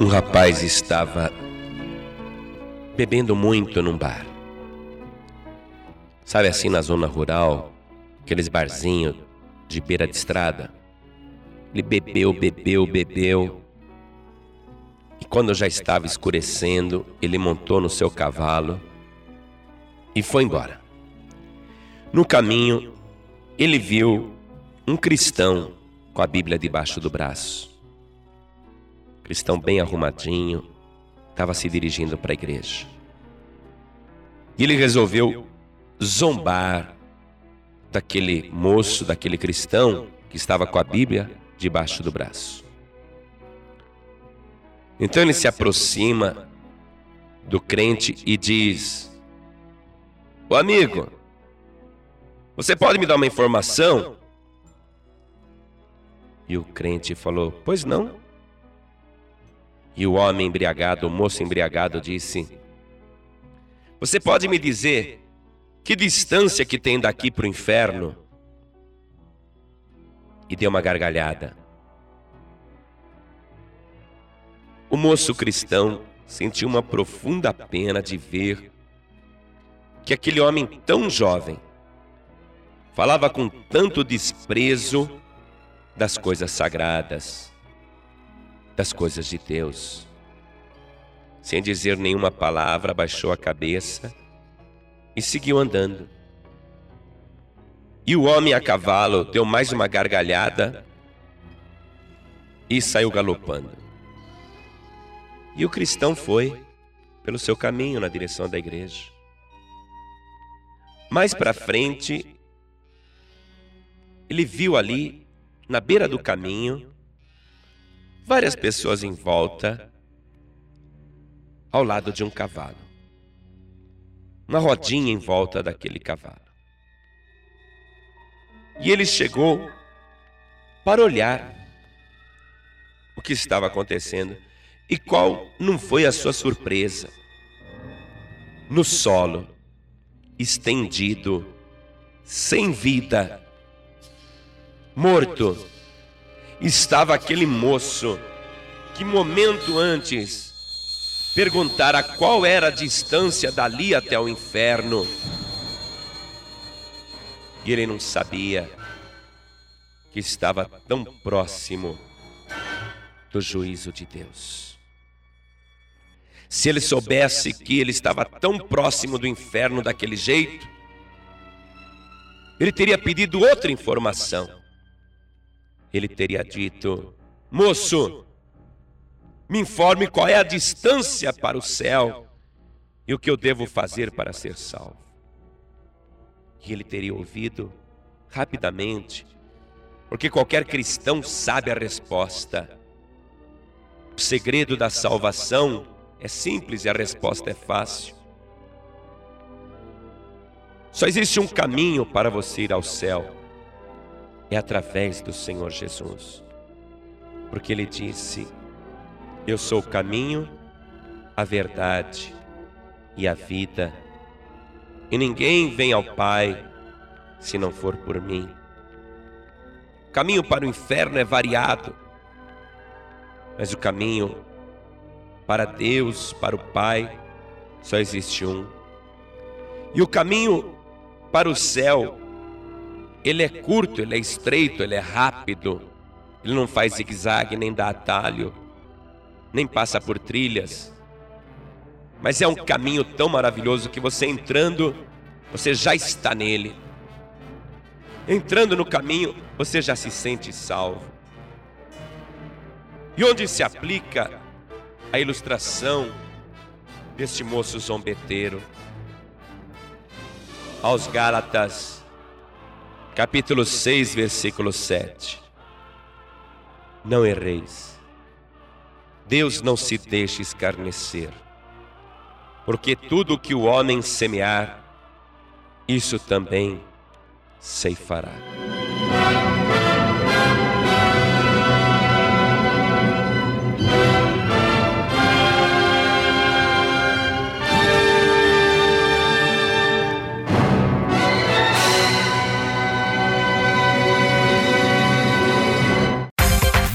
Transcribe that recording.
Um rapaz estava bebendo muito num bar. Sabe assim na zona rural, aqueles barzinhos de beira de estrada? Ele bebeu, bebeu, bebeu. E quando já estava escurecendo, ele montou no seu cavalo e foi embora. No caminho, ele viu um cristão com a Bíblia debaixo do braço. Cristão bem arrumadinho, estava se dirigindo para a igreja. E ele resolveu zombar daquele moço, daquele cristão que estava com a Bíblia debaixo do braço. Então ele se aproxima do crente e diz: Ô amigo, você pode me dar uma informação? E o crente falou: Pois não. E o homem embriagado, o moço embriagado, disse: Você pode me dizer que distância que tem daqui para o inferno? E deu uma gargalhada. O moço cristão sentiu uma profunda pena de ver que aquele homem tão jovem falava com tanto desprezo das coisas sagradas, das coisas de Deus. Sem dizer nenhuma palavra, abaixou a cabeça e seguiu andando. E o homem a cavalo deu mais uma gargalhada e saiu galopando. E o cristão foi pelo seu caminho na direção da igreja. Mais para frente, ele viu ali, na beira do caminho, várias pessoas em volta, ao lado de um cavalo. Uma rodinha em volta daquele cavalo. E ele chegou para olhar o que estava acontecendo. E qual não foi a sua surpresa? No solo, estendido, sem vida, morto, estava aquele moço que momento antes perguntara qual era a distância dali até o inferno. E ele não sabia que estava tão próximo do juízo de Deus. Se ele soubesse que ele estava tão próximo do inferno daquele jeito, ele teria pedido outra informação ele teria dito: Moço, me informe qual é a distância para o céu e o que eu devo fazer para ser salvo. E ele teria ouvido rapidamente, porque qualquer cristão sabe a resposta. O segredo da salvação é simples e a resposta é fácil. Só existe um caminho para você ir ao céu é através do Senhor Jesus. Porque Ele disse: Eu sou o caminho, a verdade e a vida, e ninguém vem ao Pai se não for por mim. O caminho para o inferno é variado, mas o caminho para Deus, para o Pai, só existe um. E o caminho para o céu ele é curto, ele é estreito, ele é rápido. Ele não faz zigue-zague, nem dá atalho, nem passa por trilhas. Mas é um caminho tão maravilhoso que você entrando, você já está nele. Entrando no caminho, você já se sente salvo. E onde se aplica a ilustração deste moço zombeteiro? Aos Gálatas capítulo 6, versículo 7. Não erreis. Deus não se deixa escarnecer, porque tudo que o homem semear, isso também ceifará.